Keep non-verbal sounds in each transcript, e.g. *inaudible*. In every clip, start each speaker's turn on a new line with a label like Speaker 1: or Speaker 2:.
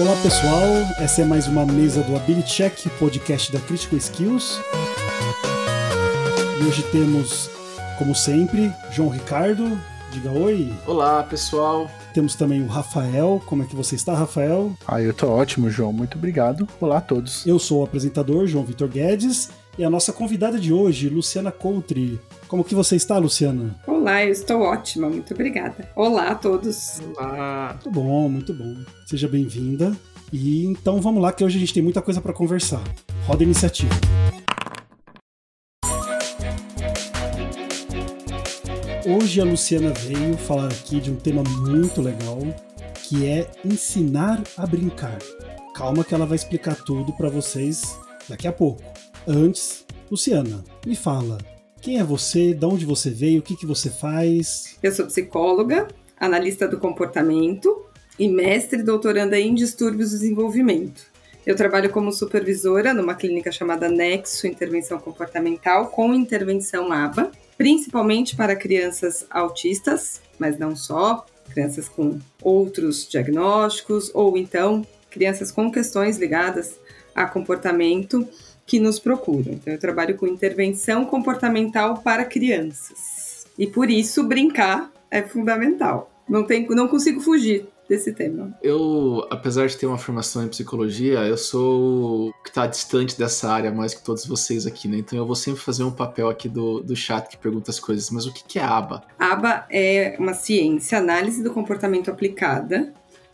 Speaker 1: Olá pessoal, essa é mais uma mesa do Ability Check, podcast da Critical Skills. E hoje temos, como sempre, João Ricardo. Diga oi.
Speaker 2: Olá pessoal.
Speaker 1: Temos também o Rafael. Como é que você está, Rafael?
Speaker 3: Ah, eu tô ótimo, João. Muito obrigado. Olá a todos.
Speaker 1: Eu sou o apresentador, João Vitor Guedes, e a nossa convidada de hoje, Luciana Country. Como que você está, Luciana?
Speaker 4: Olá, eu estou ótima, muito obrigada. Olá a todos.
Speaker 2: Olá.
Speaker 1: Muito bom, muito bom. Seja bem-vinda. E então vamos lá, que hoje a gente tem muita coisa para conversar. Roda a iniciativa. Hoje a Luciana veio falar aqui de um tema muito legal, que é ensinar a brincar. Calma que ela vai explicar tudo para vocês daqui a pouco. Antes, Luciana, me fala, quem é você, de onde você veio, o que, que você faz?
Speaker 4: Eu sou psicóloga, analista do comportamento e mestre doutoranda em distúrbios do desenvolvimento. Eu trabalho como supervisora numa clínica chamada Nexo Intervenção Comportamental com intervenção ABA, principalmente para crianças autistas, mas não só, crianças com outros diagnósticos ou então crianças com questões ligadas a comportamento que nos procuram. Então, eu trabalho com intervenção comportamental para crianças. E por isso, brincar é fundamental. Não, tem, não consigo fugir desse tema.
Speaker 2: Eu, apesar de ter uma formação em psicologia, eu sou o que está distante dessa área mais que todos vocês aqui, né? Então eu vou sempre fazer um papel aqui do, do chat que pergunta as coisas. Mas o que, que é ABA?
Speaker 4: ABA é uma ciência, análise do comportamento aplicada,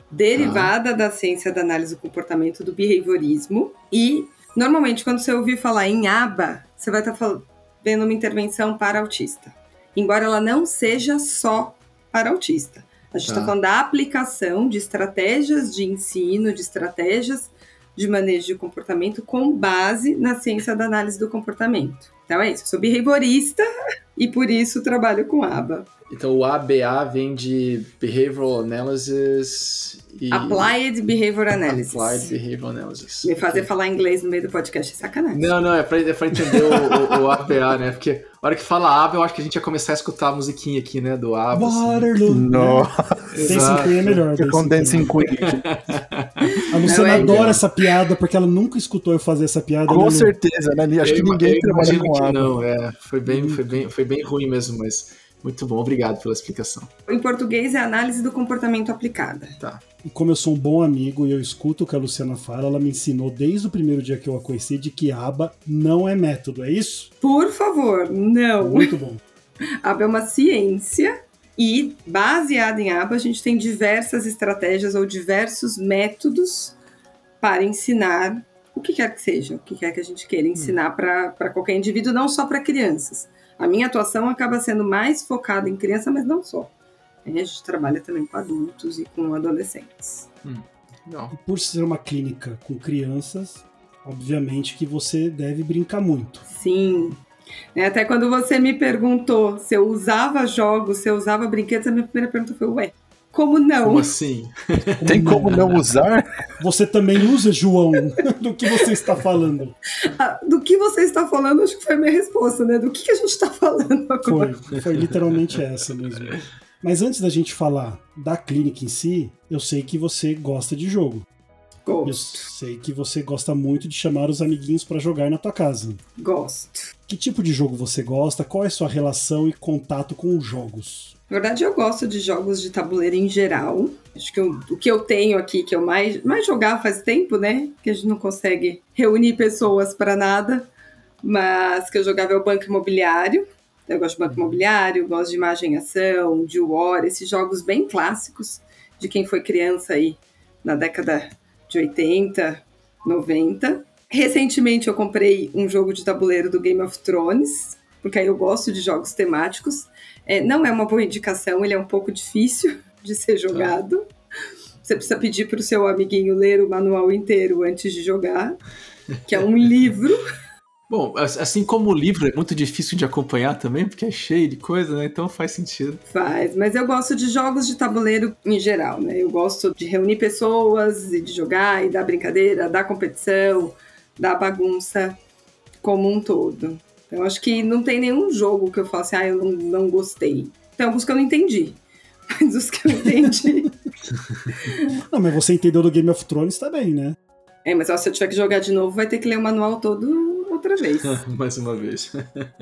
Speaker 4: derivada ah. da ciência da análise do comportamento do behaviorismo e Normalmente, quando você ouvir falar em aba, você vai estar tá vendo uma intervenção para autista. Embora ela não seja só para autista. A gente está tá falando da aplicação de estratégias de ensino, de estratégias de manejo de comportamento com base na ciência da análise do comportamento. Então é isso, eu sou behaviorista *laughs* e por isso trabalho com ABA.
Speaker 2: Então o ABA vem de Behavioral Analysis e...
Speaker 4: Applied Behavior Analysis.
Speaker 2: Applied Behavior Analysis.
Speaker 4: Me fazer falar inglês no meio do podcast é sacanagem.
Speaker 2: Não, não, é pra, é pra entender o, o, o, ABA, né? Porque a hora que fala ABA, eu acho que a gente ia começar a escutar a musiquinha aqui, né? Do ABA.
Speaker 1: Waterloo.
Speaker 3: Assim.
Speaker 1: Nossa. Dancing Queen é melhor.
Speaker 3: Com Dancing Queen.
Speaker 1: A Luciana é adora essa piada, porque ela nunca escutou eu fazer essa piada.
Speaker 3: Com né, certeza, né? Acho eu, que ninguém trabalha com ABA.
Speaker 2: Não, é. Foi bem, foi, bem, foi bem ruim mesmo, mas... Muito bom, obrigado pela explicação.
Speaker 4: Em português é análise do comportamento aplicada.
Speaker 2: Tá.
Speaker 1: E como eu sou um bom amigo e eu escuto o que a Luciana fala, ela me ensinou desde o primeiro dia que eu a conheci de que aba não é método, é isso?
Speaker 4: Por favor, não.
Speaker 1: Muito bom. *laughs*
Speaker 4: aba é uma ciência e baseada em aba a gente tem diversas estratégias ou diversos métodos para ensinar o que quer que seja, o que quer que a gente queira ensinar hum. para qualquer indivíduo, não só para crianças. A minha atuação acaba sendo mais focada em criança, mas não só. A gente trabalha também com adultos e com adolescentes. Hum,
Speaker 1: e por ser uma clínica com crianças, obviamente que você deve brincar muito.
Speaker 4: Sim. É, até quando você me perguntou se eu usava jogos, se eu usava brinquedos, a minha primeira pergunta foi: ué, como não?
Speaker 2: Como assim? *laughs*
Speaker 3: Tem como não usar?
Speaker 1: Você também usa, João? *laughs* Do que você está falando?
Speaker 4: Ah, do que você está falando, acho que foi a minha resposta, né? Do que, que a gente está falando agora?
Speaker 1: Foi, foi literalmente essa mesmo. Mas antes da gente falar da clínica em si, eu sei que você gosta de jogo.
Speaker 4: Gosto. Eu
Speaker 1: sei que você gosta muito de chamar os amiguinhos para jogar na tua casa.
Speaker 4: Gosto.
Speaker 1: Que tipo de jogo você gosta? Qual é a sua relação e contato com os jogos?
Speaker 4: Na verdade, eu gosto de jogos de tabuleiro em geral. Acho que eu, o que eu tenho aqui, que eu mais, mais jogar faz tempo, né? Que a gente não consegue reunir pessoas para nada. Mas que eu jogava é o Banco Imobiliário. Eu gosto de Banco Imobiliário, gosto de Imagem e Ação, de War, esses jogos bem clássicos de quem foi criança aí na década de 80, 90. Recentemente eu comprei um jogo de tabuleiro do Game of Thrones, porque aí eu gosto de jogos temáticos. É, não é uma boa indicação, ele é um pouco difícil *laughs* de ser jogado. Você precisa pedir para o seu amiguinho ler o manual inteiro antes de jogar, que é um livro. *laughs*
Speaker 2: Bom, assim como o livro é muito difícil de acompanhar também, porque é cheio de coisa, né? Então faz sentido.
Speaker 4: Faz, mas eu gosto de jogos de tabuleiro em geral, né? Eu gosto de reunir pessoas e de jogar e dar brincadeira, dar competição, dar bagunça como um todo. Eu acho que não tem nenhum jogo que eu falo assim, ah, eu não, não gostei. Tem alguns que eu não entendi. *laughs* Mas os que eu entendi. *laughs*
Speaker 1: Não, mas você entendeu do Game of Thrones também, né?
Speaker 4: É, mas ó, se eu tiver que jogar de novo, vai ter que ler o manual todo outra vez. *laughs*
Speaker 2: Mais uma vez.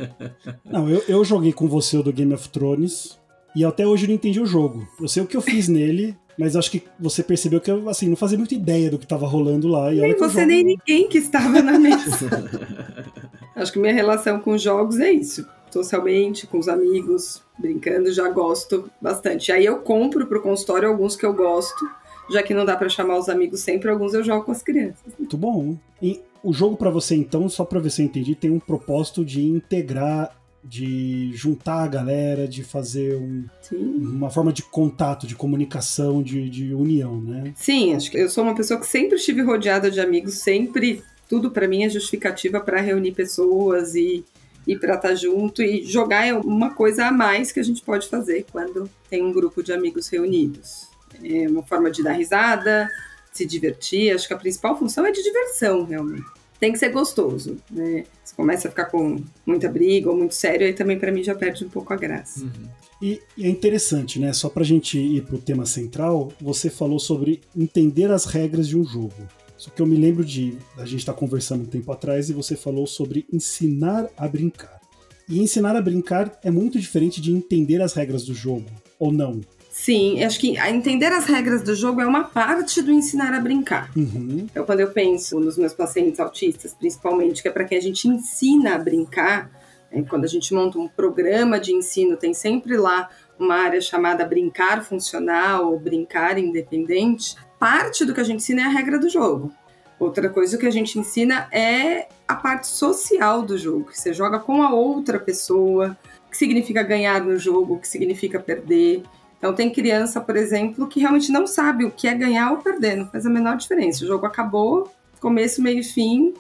Speaker 2: *laughs*
Speaker 1: Não, eu, eu joguei com você o do Game of Thrones e até hoje eu não entendi o jogo. Eu sei o que eu fiz nele, mas acho que você percebeu que eu, assim, não fazia muita ideia do que tava rolando lá. E
Speaker 4: nem
Speaker 1: você,
Speaker 4: jogo... nem ninguém que estava na mesa. *laughs* acho que minha relação com jogos é isso. Socialmente, com os amigos, brincando, já gosto bastante. Aí eu compro pro consultório alguns que eu gosto, já que não dá para chamar os amigos sempre, alguns eu jogo com as crianças.
Speaker 1: Muito bom. E o jogo para você, então, só para ver se eu entendi, tem um propósito de integrar de juntar a galera, de fazer um, uma forma de contato, de comunicação, de, de união, né?
Speaker 4: Sim, acho que eu sou uma pessoa que sempre estive rodeada de amigos, sempre tudo para mim é justificativa para reunir pessoas e e para estar tá junto e jogar é uma coisa a mais que a gente pode fazer quando tem um grupo de amigos reunidos. É uma forma de dar risada, se divertir. Acho que a principal função é de diversão, realmente tem que ser gostoso, né? Se começa a ficar com muita briga ou muito sério, aí também para mim já perde um pouco a graça.
Speaker 1: Uhum. E, e, é interessante, né? Só pra gente ir pro tema central, você falou sobre entender as regras de um jogo. Só que eu me lembro de a gente estar tá conversando um tempo atrás e você falou sobre ensinar a brincar. E ensinar a brincar é muito diferente de entender as regras do jogo, ou não?
Speaker 4: Sim, acho que entender as regras do jogo é uma parte do ensinar a brincar.
Speaker 1: Uhum.
Speaker 4: Então, quando eu penso nos meus pacientes autistas, principalmente, que é para quem a gente ensina a brincar, é, quando a gente monta um programa de ensino, tem sempre lá uma área chamada brincar funcional ou brincar independente. Parte do que a gente ensina é a regra do jogo. Outra coisa que a gente ensina é a parte social do jogo, que você joga com a outra pessoa, o que significa ganhar no jogo, o que significa perder. Então tem criança, por exemplo, que realmente não sabe o que é ganhar ou perder, não faz a menor diferença. O jogo acabou, começo, meio e fim.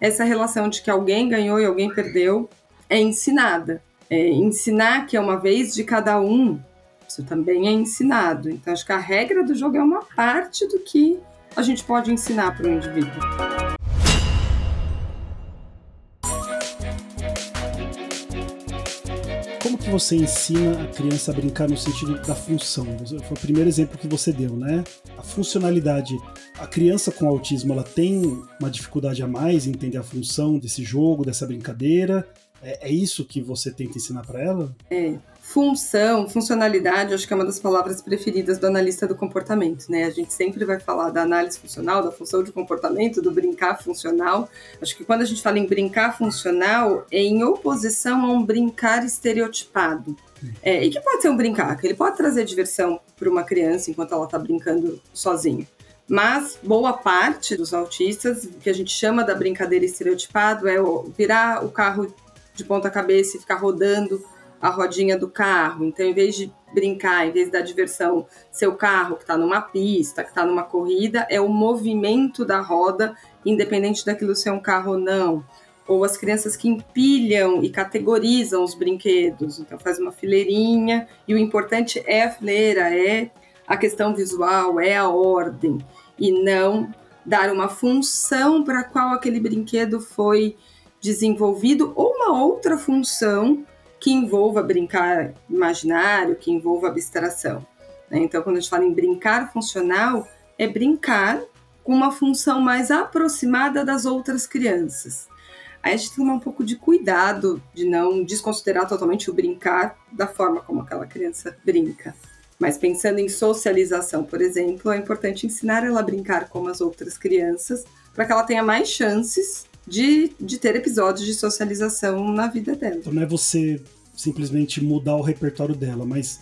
Speaker 4: Essa relação de que alguém ganhou e alguém perdeu é ensinada. É, ensinar que é uma vez de cada um, isso também é ensinado. Então acho que a regra do jogo é uma parte do que a gente pode ensinar para o indivíduo.
Speaker 1: Que você ensina a criança a brincar no sentido da função? Foi o primeiro exemplo que você deu, né? A funcionalidade. A criança com autismo, ela tem uma dificuldade a mais em entender a função desse jogo, dessa brincadeira? É, é isso que você tenta ensinar para ela?
Speaker 4: É. Função, funcionalidade, acho que é uma das palavras preferidas do analista do comportamento, né? A gente sempre vai falar da análise funcional, da função de comportamento, do brincar funcional. Acho que quando a gente fala em brincar funcional, é em oposição a um brincar estereotipado. É, e que pode ser um brincar, que ele pode trazer diversão para uma criança enquanto ela está brincando sozinha. Mas boa parte dos autistas, que a gente chama da brincadeira estereotipado, é virar o carro de ponta cabeça e ficar rodando a rodinha do carro. Então, em vez de brincar, em vez da diversão, seu carro que está numa pista, que está numa corrida, é o movimento da roda, independente daquilo ser um carro ou não. Ou as crianças que empilham e categorizam os brinquedos. Então, faz uma fileirinha, e o importante é a fileira, é a questão visual, é a ordem, e não dar uma função para qual aquele brinquedo foi desenvolvido ou uma outra função que envolva brincar imaginário, que envolva abstração. Né? Então, quando a gente fala em brincar funcional, é brincar com uma função mais aproximada das outras crianças. Aí a gente tem um pouco de cuidado de não desconsiderar totalmente o brincar da forma como aquela criança brinca. Mas pensando em socialização, por exemplo, é importante ensinar ela a brincar como as outras crianças, para que ela tenha mais chances de, de ter episódios de socialização na vida dela.
Speaker 1: Então não é você simplesmente mudar o repertório dela, mas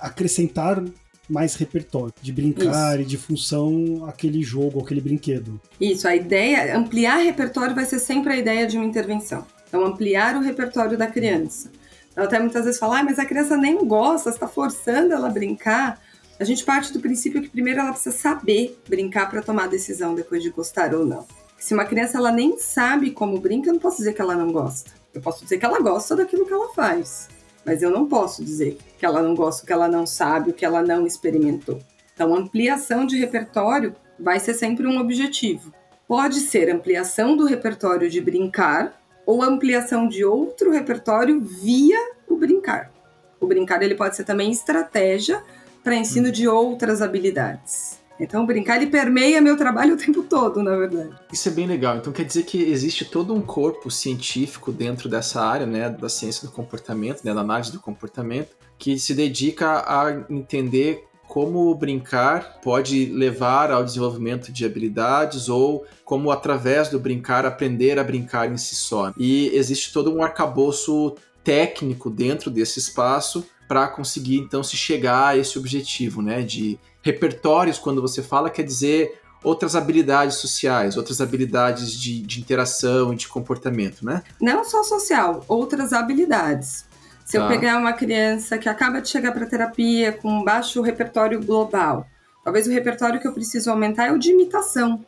Speaker 1: acrescentar mais repertório de brincar Isso. e de função aquele jogo, aquele brinquedo.
Speaker 4: Isso, a ideia, ampliar repertório vai ser sempre a ideia de uma intervenção. Então, ampliar o repertório da criança. Então, até muitas vezes falar, ah, mas a criança nem gosta, está forçando ela a brincar. A gente parte do princípio que primeiro ela precisa saber brincar para tomar a decisão depois de gostar ou não. Se uma criança ela nem sabe como brinca, eu não posso dizer que ela não gosta. Eu posso dizer que ela gosta daquilo que ela faz. Mas eu não posso dizer que ela não gosta, que ela não sabe, o que ela não experimentou. Então, ampliação de repertório vai ser sempre um objetivo. Pode ser ampliação do repertório de brincar ou ampliação de outro repertório via o brincar. O brincar ele pode ser também estratégia para ensino de outras habilidades. Então, brincar ele permeia meu trabalho o tempo todo, na verdade.
Speaker 2: Isso é bem legal. Então, quer dizer que existe todo um corpo científico dentro dessa área, né, da ciência do comportamento, né, da análise do comportamento, que se dedica a entender como brincar pode levar ao desenvolvimento de habilidades ou como através do brincar aprender a brincar em si só. E existe todo um arcabouço técnico dentro desse espaço para conseguir então se chegar a esse objetivo, né, de repertórios quando você fala quer dizer outras habilidades sociais, outras habilidades de, de interação e de comportamento, né?
Speaker 4: Não só social, outras habilidades. Se tá. eu pegar uma criança que acaba de chegar para terapia com baixo repertório global, talvez o repertório que eu preciso aumentar é o de imitação,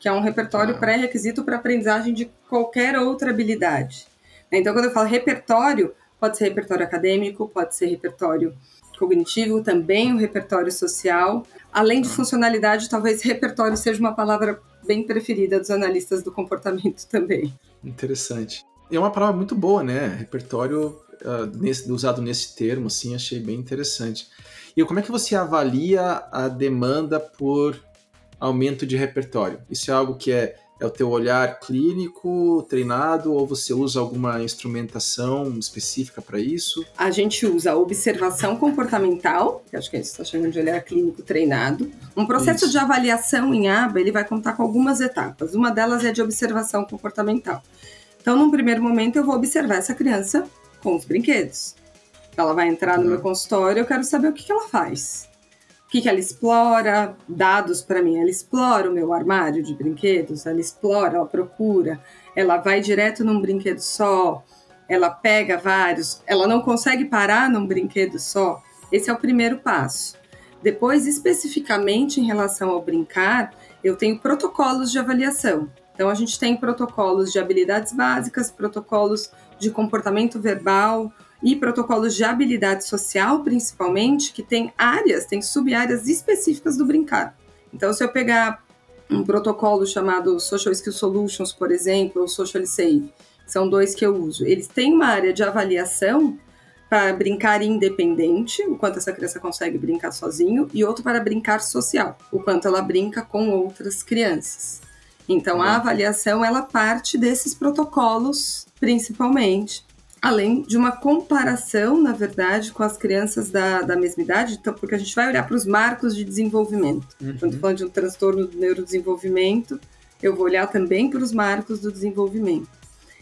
Speaker 4: que é um repertório tá. pré-requisito para aprendizagem de qualquer outra habilidade. Então, quando eu falo repertório, pode ser repertório acadêmico, pode ser repertório cognitivo, também o repertório social. Além de funcionalidade, talvez repertório seja uma palavra bem preferida dos analistas do comportamento *laughs* também.
Speaker 2: Interessante. É uma palavra muito boa, né? Repertório uh, nesse, usado nesse termo, assim, achei bem interessante. E como é que você avalia a demanda por aumento de repertório? Isso é algo que é, é o teu olhar clínico, treinado, ou você usa alguma instrumentação específica para isso?
Speaker 4: A gente usa a observação comportamental, que acho que a gente está chamando de olhar clínico treinado. Um processo isso. de avaliação em aba, ele vai contar com algumas etapas. Uma delas é de observação comportamental. Então, num primeiro momento, eu vou observar essa criança com os brinquedos. Ela vai entrar no meu uhum. consultório, eu quero saber o que, que ela faz. Que, que ela explora, dados para mim. Ela explora o meu armário de brinquedos, ela explora, ela procura, ela vai direto num brinquedo só, ela pega vários, ela não consegue parar num brinquedo só. Esse é o primeiro passo. Depois, especificamente em relação ao brincar, eu tenho protocolos de avaliação. Então, a gente tem protocolos de habilidades básicas, protocolos de comportamento verbal e protocolos de habilidade social, principalmente, que tem áreas, tem sub-áreas específicas do brincar. Então, se eu pegar um protocolo chamado Social Skill Solutions, por exemplo, ou Social Save, são dois que eu uso. Eles têm uma área de avaliação para brincar independente, o quanto essa criança consegue brincar sozinho, e outro para brincar social, o quanto ela brinca com outras crianças. Então, a avaliação ela parte desses protocolos, principalmente, além de uma comparação, na verdade, com as crianças da, da mesma idade, então, porque a gente vai olhar para os marcos de desenvolvimento. Uhum. Quando falando de um transtorno do neurodesenvolvimento, eu vou olhar também para os marcos do desenvolvimento.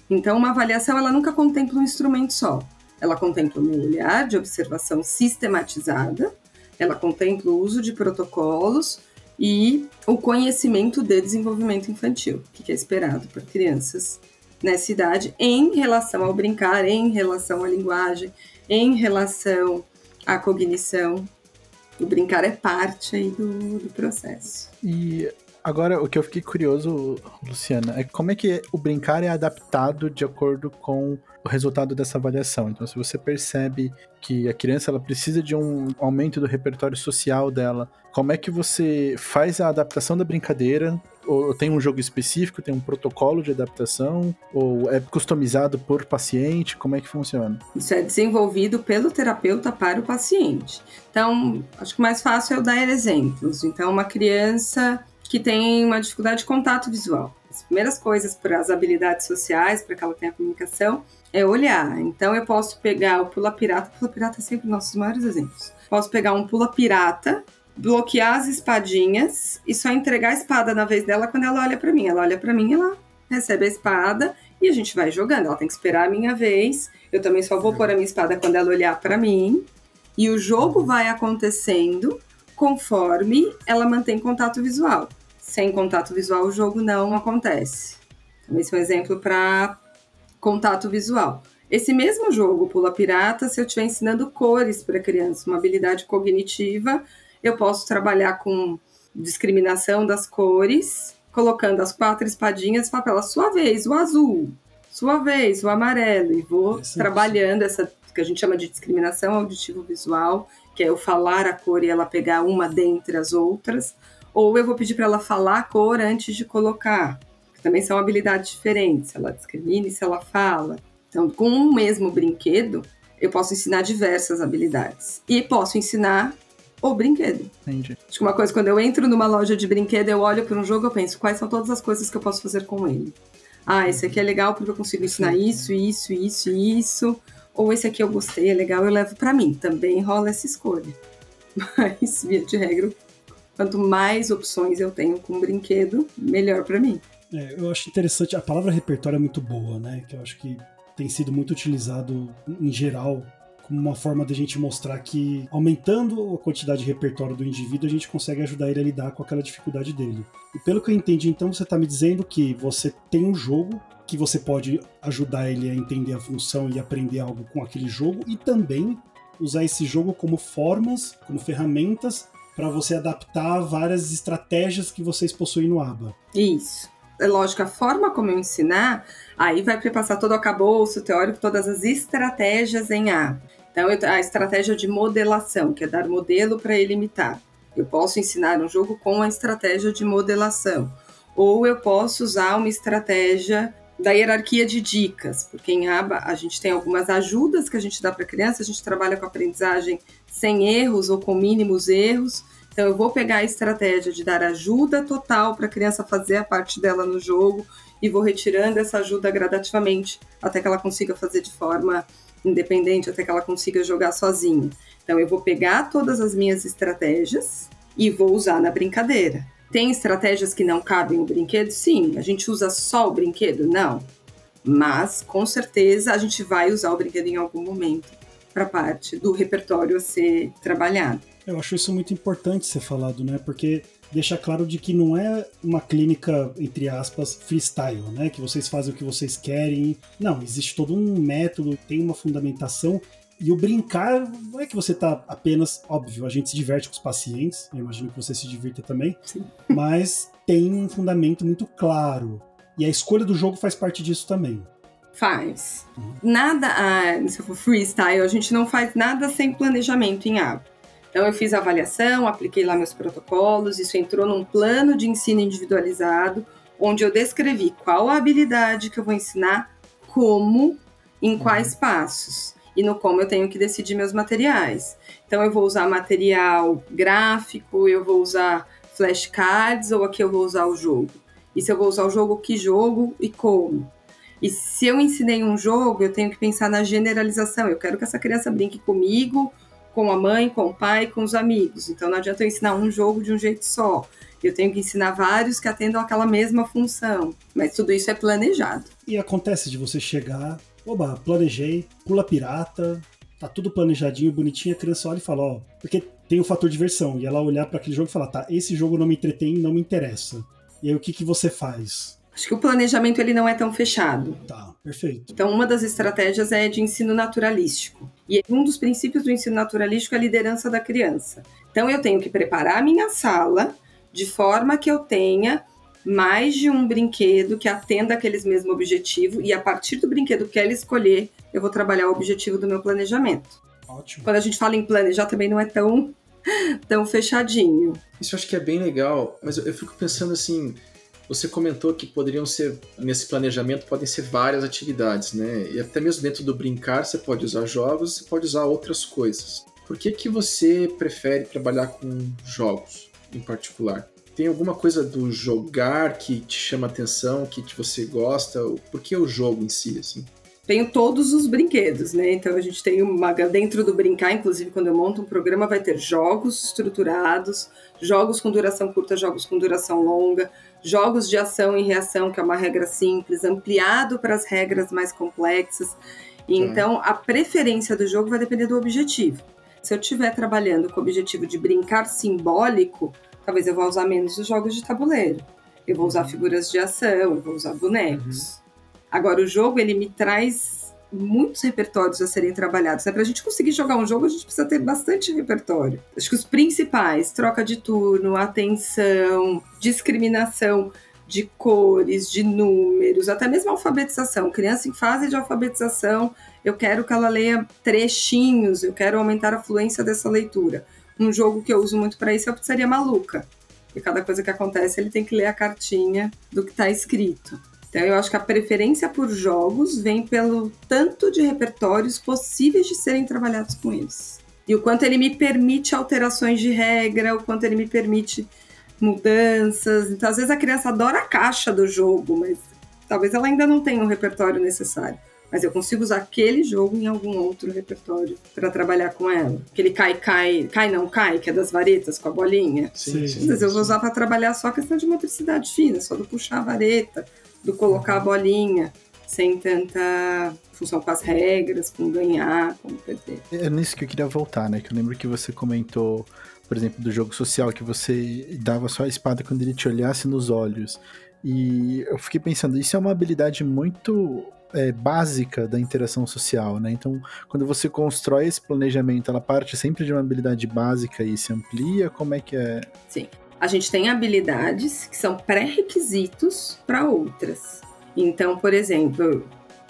Speaker 4: Então, uma avaliação ela nunca contempla um instrumento só. Ela contempla o meu olhar de observação sistematizada, ela contempla o uso de protocolos e o conhecimento de desenvolvimento infantil, que é esperado para crianças nessa idade em relação ao brincar, em relação à linguagem, em relação à cognição. O brincar é parte aí do, do processo.
Speaker 3: E agora o que eu fiquei curioso, Luciana, é como é que o brincar é adaptado de acordo com o resultado dessa avaliação. Então, se você percebe que a criança ela precisa de um aumento do repertório social dela, como é que você faz a adaptação da brincadeira? Ou tem um jogo específico, tem um protocolo de adaptação? Ou é customizado por paciente? Como é que funciona?
Speaker 4: Isso é desenvolvido pelo terapeuta para o paciente. Então, acho que o mais fácil é eu dar exemplos. Então, uma criança que tem uma dificuldade de contato visual. As primeiras coisas para as habilidades sociais, para que ela tenha comunicação, é olhar. Então eu posso pegar o pula pirata, o pula pirata é sempre nossos maiores exemplos. Posso pegar um pula pirata, bloquear as espadinhas e só entregar a espada na vez dela quando ela olha para mim. Ela olha para mim, ela recebe a espada e a gente vai jogando. Ela tem que esperar a minha vez. Eu também só vou pôr a minha espada quando ela olhar para mim. E o jogo vai acontecendo conforme ela mantém contato visual. Sem contato visual, o jogo não acontece. Então, esse é um exemplo para contato visual. Esse mesmo jogo, Pula Pirata, se eu estiver ensinando cores para criança, uma habilidade cognitiva, eu posso trabalhar com discriminação das cores, colocando as quatro espadinhas e falar para ela, sua vez, o azul, sua vez, o amarelo, e vou trabalhando essa que a gente chama de discriminação auditivo-visual, que é eu falar a cor e ela pegar uma dentre as outras, ou eu vou pedir para ela falar a cor antes de colocar também são habilidades diferentes. Ela discrimina e se ela fala. Então, com um mesmo brinquedo, eu posso ensinar diversas habilidades. E posso ensinar o brinquedo.
Speaker 3: Entendi.
Speaker 4: Acho que uma coisa, quando eu entro numa loja de brinquedo, eu olho para um jogo, eu penso, quais são todas as coisas que eu posso fazer com ele? Ah, esse aqui é legal porque eu consigo ensinar isso, isso, isso e isso. Ou esse aqui eu gostei, é legal, eu levo para mim. Também rola essa escolha. *laughs* Mas, via de regra, quanto mais opções eu tenho com brinquedo, melhor para mim.
Speaker 1: É, eu acho interessante, a palavra repertório é muito boa, né? Que eu acho que tem sido muito utilizado em geral como uma forma da gente mostrar que aumentando a quantidade de repertório do indivíduo, a gente consegue ajudar ele a lidar com aquela dificuldade dele. E pelo que eu entendi, então você está me dizendo que você tem um jogo que você pode ajudar ele a entender a função e aprender algo com aquele jogo e também usar esse jogo como formas, como ferramentas para você adaptar várias estratégias que vocês possuem no ABA.
Speaker 4: Isso. É lógico, a forma como eu ensinar, aí vai prepassar todo o acabouço teórico, todas as estratégias em A. Então, a estratégia de modelação, que é dar modelo para ele imitar. Eu posso ensinar um jogo com a estratégia de modelação. Ou eu posso usar uma estratégia da hierarquia de dicas, porque em aba a gente tem algumas ajudas que a gente dá para a criança, a gente trabalha com aprendizagem sem erros ou com mínimos erros. Então eu vou pegar a estratégia de dar ajuda total para a criança fazer a parte dela no jogo e vou retirando essa ajuda gradativamente até que ela consiga fazer de forma independente, até que ela consiga jogar sozinha. Então eu vou pegar todas as minhas estratégias e vou usar na brincadeira. Tem estratégias que não cabem no brinquedo? Sim. A gente usa só o brinquedo? Não. Mas, com certeza, a gente vai usar o brinquedo em algum momento para parte do repertório a ser trabalhado.
Speaker 1: Eu acho isso muito importante ser falado, né? Porque deixa claro de que não é uma clínica, entre aspas, freestyle, né? Que vocês fazem o que vocês querem. Não, existe todo um método, tem uma fundamentação e o brincar não é que você tá apenas, óbvio, a gente se diverte com os pacientes, eu imagino que você se divirta também,
Speaker 4: Sim. *laughs*
Speaker 1: mas tem um fundamento muito claro. E a escolha do jogo faz parte disso também.
Speaker 4: Faz. Nada, ah, se for freestyle, a gente não faz nada sem planejamento em água. Então eu fiz a avaliação, apliquei lá meus protocolos, isso entrou num plano de ensino individualizado, onde eu descrevi qual a habilidade que eu vou ensinar, como, em quais passos e no como eu tenho que decidir meus materiais. Então eu vou usar material gráfico, eu vou usar flashcards ou aqui eu vou usar o jogo. E se eu vou usar o jogo, que jogo e como. E se eu ensinei um jogo, eu tenho que pensar na generalização. Eu quero que essa criança brinque comigo, com a mãe, com o pai, com os amigos. Então não adianta eu ensinar um jogo de um jeito só. Eu tenho que ensinar vários que atendam aquela mesma função. Mas tudo isso é planejado.
Speaker 1: E acontece de você chegar oba, planejei, pula pirata, tá tudo planejadinho, bonitinho, a criança olha e fala, ó, porque tem o fator diversão, e ela olhar para aquele jogo e falar, tá, esse jogo não me entretém, não me interessa. E aí o que, que você faz?
Speaker 4: Acho que o planejamento ele não é tão fechado.
Speaker 1: Tá, perfeito.
Speaker 4: Então, uma das estratégias é de ensino naturalístico. E um dos princípios do ensino naturalístico é a liderança da criança. Então, eu tenho que preparar a minha sala de forma que eu tenha mais de um brinquedo que atenda aqueles mesmo objetivo e a partir do brinquedo que ela escolher, eu vou trabalhar o objetivo do meu planejamento.
Speaker 1: Ótimo.
Speaker 4: Quando a gente fala em planejar também não é tão tão fechadinho.
Speaker 2: Isso eu acho que é bem legal, mas eu, eu fico pensando assim, você comentou que poderiam ser, nesse planejamento, podem ser várias atividades, né? E até mesmo dentro do brincar, você pode usar jogos, você pode usar outras coisas. Por que, que você prefere trabalhar com jogos em particular? Tem alguma coisa do jogar que te chama atenção, que você gosta? Por que o jogo em si, assim?
Speaker 4: Tenho todos os brinquedos, né? Então a gente tem uma dentro do brincar, inclusive quando eu monto um programa, vai ter jogos estruturados, jogos com duração curta, jogos com duração longa, jogos de ação e reação, que é uma regra simples, ampliado para as regras mais complexas. Então, a preferência do jogo vai depender do objetivo. Se eu estiver trabalhando com o objetivo de brincar simbólico, talvez eu vá usar menos os jogos de tabuleiro. Eu vou usar figuras de ação, eu vou usar bonecos. Uhum. Agora, o jogo, ele me traz muitos repertórios a serem trabalhados. Né? Para a gente conseguir jogar um jogo, a gente precisa ter bastante repertório. Acho que os principais, troca de turno, atenção, discriminação de cores, de números, até mesmo alfabetização. Criança em fase de alfabetização, eu quero que ela leia trechinhos, eu quero aumentar a fluência dessa leitura. Um jogo que eu uso muito para isso é a Pizzaria Maluca. E cada coisa que acontece, ele tem que ler a cartinha do que está escrito. Então, eu acho que a preferência por jogos vem pelo tanto de repertórios possíveis de serem trabalhados com eles. E o quanto ele me permite alterações de regra, o quanto ele me permite mudanças. Então, às vezes a criança adora a caixa do jogo, mas talvez ela ainda não tenha o repertório necessário. Mas eu consigo usar aquele jogo em algum outro repertório para trabalhar com ela. Aquele cai, cai, cai não cai, que é das varetas com a bolinha.
Speaker 2: Sim.
Speaker 4: Às vezes eu vou usar para trabalhar só a questão de motricidade fina, só do puxar a vareta, do colocar a bolinha, sem tanta função com as regras, com ganhar, com perder.
Speaker 3: É nisso que eu queria voltar, né? Que eu lembro que você comentou, por exemplo, do jogo social, que você dava só a espada quando ele te olhasse nos olhos. E eu fiquei pensando, isso é uma habilidade muito é, básica da interação social, né? Então, quando você constrói esse planejamento, ela parte sempre de uma habilidade básica e se amplia? Como é que é?
Speaker 4: A gente tem habilidades que são pré-requisitos para outras. Então, por exemplo, eu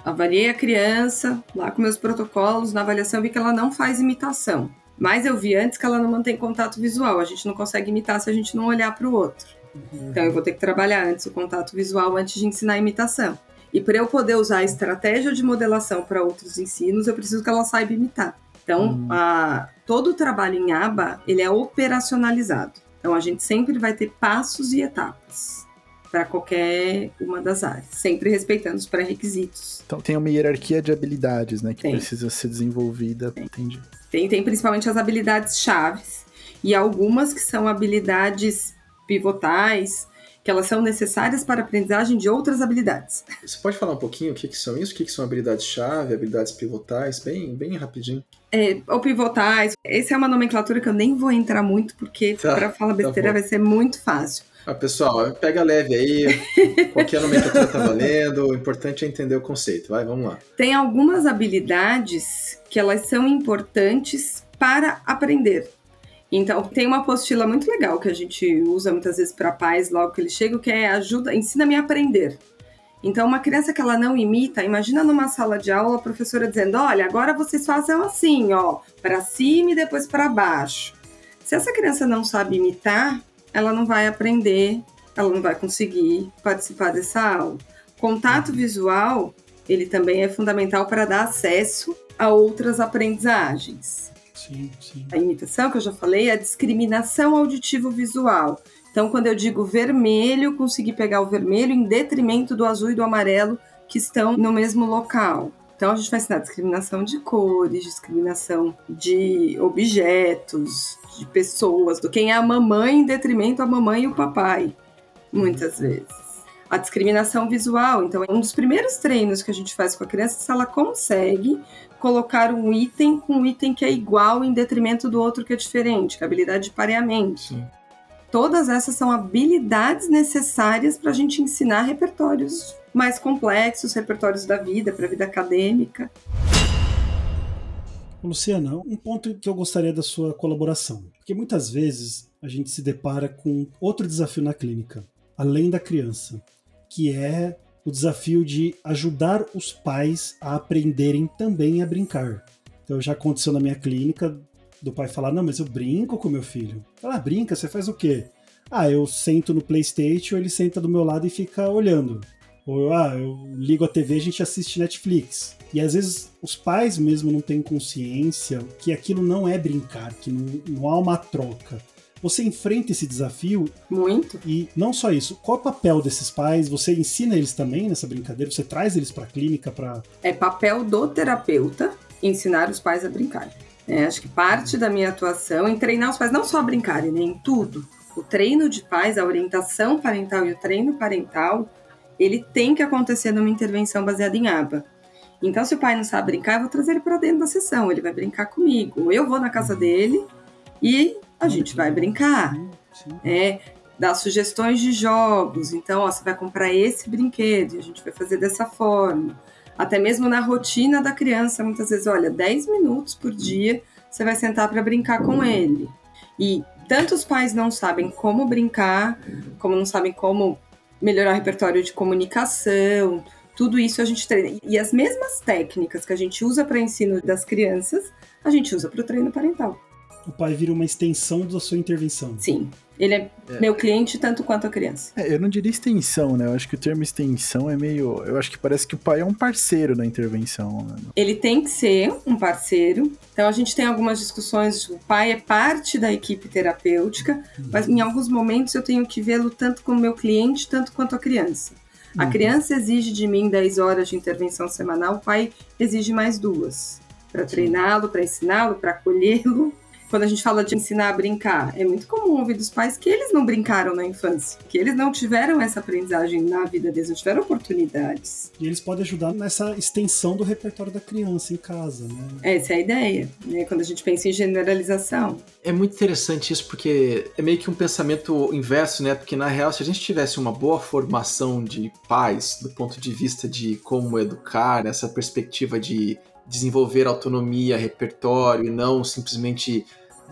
Speaker 4: avaliei a criança lá com meus protocolos, na avaliação vi que ela não faz imitação. Mas eu vi antes que ela não mantém contato visual. A gente não consegue imitar se a gente não olhar para o outro. Então eu vou ter que trabalhar antes o contato visual antes de ensinar a imitação. E para eu poder usar a estratégia de modelação para outros ensinos, eu preciso que ela saiba imitar. Então,
Speaker 3: Hum.
Speaker 4: a- todo o trabalho em aba, ele é operacionalizado. Então, a gente sempre vai ter passos e etapas para qualquer uma das áreas, sempre respeitando os pré-requisitos.
Speaker 3: Então tem uma hierarquia de habilidades, né? Que
Speaker 4: Tem.
Speaker 3: precisa ser desenvolvida. Entendi.
Speaker 4: Tem, tem principalmente as habilidades chaves e algumas que são habilidades pivotais, que elas são necessárias para a aprendizagem de outras habilidades.
Speaker 2: Você pode falar um pouquinho o que, que são isso? O que, que são habilidades-chave, habilidades pivotais? Bem, bem rapidinho.
Speaker 4: É, ou pivotais. Essa é uma nomenclatura que eu nem vou entrar muito, porque
Speaker 2: Tá,
Speaker 4: para falar besteira
Speaker 2: bom.
Speaker 4: vai ser muito fácil.
Speaker 2: Ah, pessoal, pega leve aí. *laughs* Qualquer nomenclatura tá valendo. O importante é entender o conceito. Vai, vamos lá.
Speaker 4: Tem algumas habilidades que elas são importantes para aprender. Então, tem uma apostila muito legal que a gente usa muitas vezes para pais logo que eles chegam, que é ajuda, ensina-me a aprender. Então, uma criança que ela não imita, imagina numa sala de aula a professora dizendo: "Olha, agora vocês fazem assim, ó, para cima e depois para baixo". Se essa criança não sabe imitar, ela não vai aprender, ela não vai conseguir participar dessa aula. Contato visual, ele também é fundamental para dar acesso a outras aprendizagens.
Speaker 1: Sim, sim.
Speaker 4: A imitação, que eu já falei, é a discriminação auditivo-visual. Então, quando eu digo vermelho, consegui pegar o vermelho em detrimento do azul e do amarelo que estão no mesmo local. Então, a gente vai ensinar discriminação de cores, discriminação de objetos, de pessoas, do quem é a mamãe em detrimento a mamãe e o papai, muitas vezes. A discriminação visual, então, é um dos primeiros treinos que a gente faz com a criança se ela consegue colocar um item com um item que é igual em detrimento do outro que é diferente, que é a habilidade de pareamento.
Speaker 2: Sim.
Speaker 4: Todas essas são habilidades necessárias para a gente ensinar repertórios mais complexos, repertórios da vida, para a vida acadêmica.
Speaker 1: Luciana, um ponto que eu gostaria da sua colaboração. Porque muitas vezes a gente se depara com outro desafio na clínica, além da criança, que é o desafio de ajudar os pais a aprenderem também a brincar. Então já aconteceu na minha clínica do pai falar: Não, mas eu brinco com meu filho. Ela brinca, você faz o quê? Ah, eu sento no PlayStation, ele senta do meu lado e fica olhando. Ou eu, ah, eu ligo a TV a gente assiste Netflix. E às vezes os pais mesmo não têm consciência que aquilo não é brincar, que não, não há uma troca. Você enfrenta esse desafio
Speaker 4: Muito.
Speaker 1: e não só isso, qual é o papel desses pais? Você ensina eles também nessa brincadeira? Você traz eles para a clínica para
Speaker 4: É papel do terapeuta ensinar os pais a brincar. É, acho que parte da minha atuação em treinar os pais não só a brincarem, né, em tudo. O treino de pais, a orientação parental e o treino parental, ele tem que acontecer numa intervenção baseada em aba. Então, se o pai não sabe brincar, eu vou trazer ele para dentro da sessão, ele vai brincar comigo. Eu vou na casa dele e a gente vai brincar. É, dar sugestões de jogos. Então, ó, você vai comprar esse brinquedo e a gente vai fazer dessa forma. Até mesmo na rotina da criança, muitas vezes, olha, 10 minutos por dia você vai sentar para brincar com ele. E tanto os pais não sabem como brincar, como não sabem como melhorar o repertório de comunicação. Tudo isso a gente treina. E as mesmas técnicas que a gente usa para ensino das crianças, a gente usa para o treino parental.
Speaker 1: O pai vira uma extensão da sua intervenção.
Speaker 4: Sim. Ele é,
Speaker 2: É.
Speaker 4: meu cliente tanto quanto a criança.
Speaker 3: É, eu não diria extensão, né? Eu acho que o termo extensão é meio. Eu acho que parece que o pai é um parceiro na intervenção. Né?
Speaker 4: Ele tem que ser um parceiro. Então a gente tem algumas discussões. O pai é parte da equipe terapêutica, mas em alguns momentos eu tenho que vê-lo tanto como meu cliente, tanto quanto a criança. A
Speaker 1: Uhum.
Speaker 4: criança exige de mim 10 horas de intervenção semanal, o pai exige mais duas. Para treiná-lo, para ensiná-lo, para acolhê-lo. Quando a gente fala de ensinar a brincar, é muito comum ouvir dos pais que eles não brincaram na infância, que eles não tiveram essa aprendizagem na vida deles, não tiveram oportunidades.
Speaker 1: E eles podem ajudar nessa extensão do repertório da criança em casa, né?
Speaker 4: Essa é a ideia, né? quando a gente pensa em generalização.
Speaker 2: É muito interessante isso porque é meio que um pensamento inverso, né? Porque na real, se a gente tivesse uma boa formação de pais, do ponto de vista de como educar, essa perspectiva de desenvolver autonomia, repertório e não simplesmente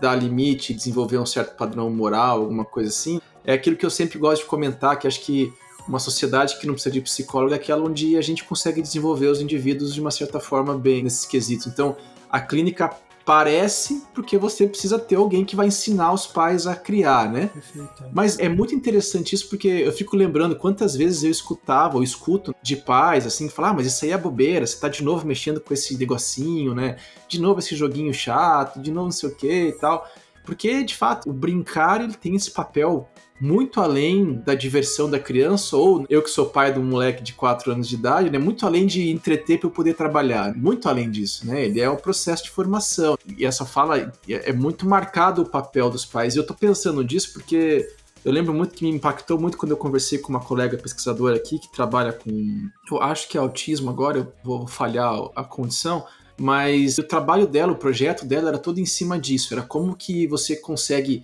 Speaker 2: dar limite, desenvolver um certo padrão moral, alguma coisa assim, é aquilo que eu sempre gosto de comentar, que acho que uma sociedade que não precisa de psicólogo é aquela onde a gente consegue desenvolver os indivíduos de uma certa forma bem nesses quesitos. Então, a clínica parece porque você precisa ter alguém que vai ensinar os pais a criar, né?
Speaker 1: Perfeito.
Speaker 2: Mas é muito interessante isso porque eu fico lembrando quantas vezes eu escutava ou escuto de pais assim, falar, ah, mas isso aí é bobeira, você tá de novo mexendo com esse negocinho, né? De novo esse joguinho chato, de novo não sei o que e tal. Porque, de fato, o brincar ele tem esse papel muito além da diversão da criança, ou eu que sou pai de um moleque de 4 anos de idade, né? Muito além de entreter para eu poder trabalhar. Muito além disso, né? Ele é um processo de formação. E essa fala é é muito marcado o papel dos pais. E eu tô pensando nisso porque eu lembro muito que me impactou muito quando eu conversei com uma colega pesquisadora aqui que trabalha com. Eu acho que é autismo agora, eu vou falhar a condição. Mas o trabalho dela, o projeto dela era todo em cima disso. Era como que você consegue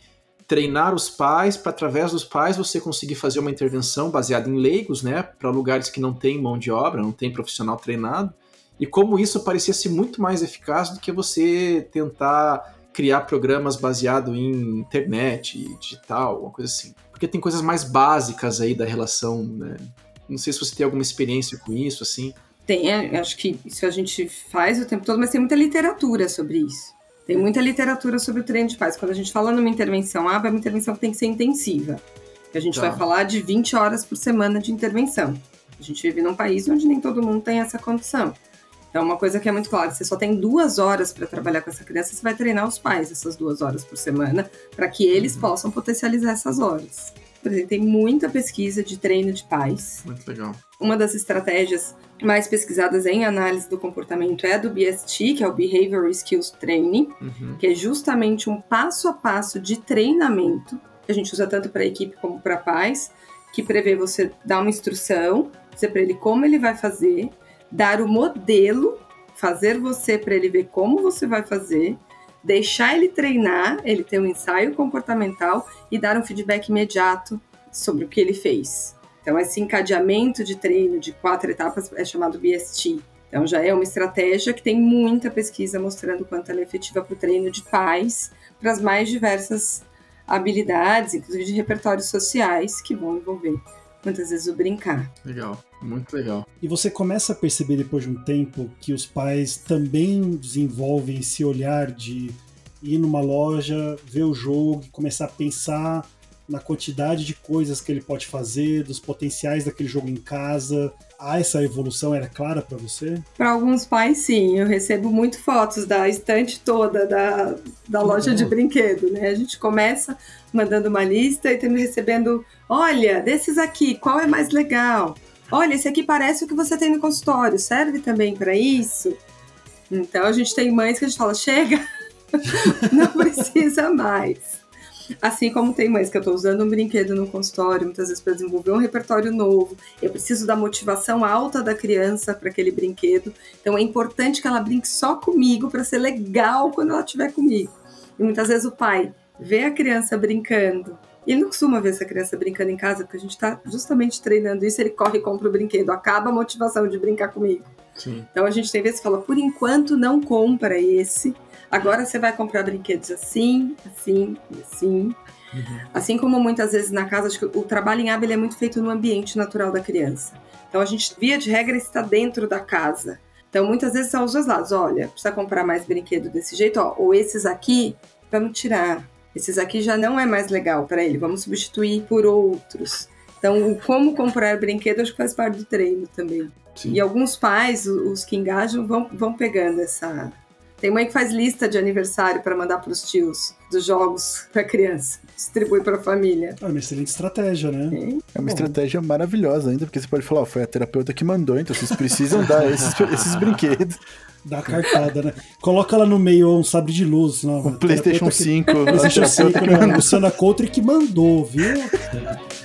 Speaker 2: treinar os pais para através dos pais você conseguir fazer uma intervenção baseada em leigos, né, para lugares que não tem mão de obra, não tem profissional treinado. E como isso parecia ser muito mais eficaz do que você tentar criar programas baseado em internet, digital, alguma coisa assim. Porque tem coisas mais básicas aí da relação, né? Não sei se você tem alguma experiência com isso, assim.
Speaker 4: Tem, é, acho que isso a gente faz o tempo todo, mas tem muita literatura sobre isso. Tem muita literatura sobre o treino de pais. Quando a gente fala numa intervenção ABA, é uma intervenção que tem que ser intensiva. A gente
Speaker 2: Tá.
Speaker 4: vai falar de 20 horas por semana de intervenção. A gente vive num país onde nem todo mundo tem essa condição. Então, uma coisa que é muito clara, você só tem duas horas para trabalhar com essa criança, você vai treinar os pais essas duas horas por semana, para que eles possam potencializar essas horas. Tem muita pesquisa de treino de pais,
Speaker 2: Muito legal.
Speaker 4: uma das estratégias mais pesquisadas em análise do comportamento é a do BST, que é o Behavioral Skills Training,
Speaker 2: Uhum.
Speaker 4: que é justamente um passo a passo de treinamento, que a gente usa tanto para equipe como para pais, que prevê você dar uma instrução, dizer para ele como ele vai fazer, dar o modelo, fazer você para ele ver como você vai fazer, deixar ele treinar, ele ter um ensaio comportamental e dar um feedback imediato sobre o que ele fez. Então, esse encadeamento de treino de quatro etapas é chamado BST. Então, já é uma estratégia que tem muita pesquisa mostrando o quanto ela é efetiva para o treino de pais, para as mais diversas habilidades, inclusive de repertórios sociais, que vão envolver muitas vezes o brincar.
Speaker 2: Legal. Muito legal.
Speaker 1: E você começa a perceber depois de um tempo que os pais também desenvolvem esse olhar de ir numa loja, ver o jogo, e começar a pensar na quantidade de coisas que ele pode fazer, dos potenciais daquele jogo em casa. Ah, essa evolução era clara para você?
Speaker 4: Para alguns pais, sim. Eu recebo muito fotos da estante toda da, da loja de brinquedo, né? A gente começa mandando uma lista e temos recebendo, olha, desses aqui, qual é mais legal? Olha, esse aqui parece o que você tem no consultório, serve também para isso? Então a gente tem mães que a gente fala, chega, *laughs* não precisa mais. Assim como tem mães que eu estou usando um brinquedo no consultório, muitas vezes para desenvolver um repertório novo, eu preciso da motivação alta da criança para aquele brinquedo. Então é importante que ela brinque só comigo para ser legal quando ela estiver comigo. E muitas vezes o pai vê a criança brincando. E ele não costuma ver essa criança brincando em casa, porque a gente está justamente treinando isso. Ele corre e compra o brinquedo, acaba a motivação de brincar comigo.
Speaker 2: Sim.
Speaker 4: Então a gente tem vezes que fala, por enquanto não compra esse. Agora você vai comprar brinquedos assim, assim e assim. Assim como muitas vezes na casa, acho que o trabalho em aba é muito feito no ambiente natural da criança. Então a gente, via de regra, está dentro da casa. Então muitas vezes são os dois lados. Olha, precisa comprar mais brinquedo desse jeito, ó, ou esses aqui vamos tirar. Esses aqui já não é mais legal para ele, vamos substituir por outros. Então, como comprar brinquedo, acho que faz parte do treino também. Sim. E alguns pais, os que engajam, vão, vão pegando essa. Tem mãe que faz lista de aniversário para mandar para os tios dos jogos *laughs* para criança. Distribui para a família.
Speaker 1: É uma excelente estratégia, né?
Speaker 3: É, é uma Bom. estratégia maravilhosa ainda, porque você pode falar, oh, foi a terapeuta que mandou, então vocês precisam dar esses, esses brinquedos.
Speaker 1: Dá cartada, né? Coloca lá no meio um sabre de luz. Não,
Speaker 3: o PlayStation 5.
Speaker 1: Que... PlayStation 5, né? Luciana Coutre que mandou, viu?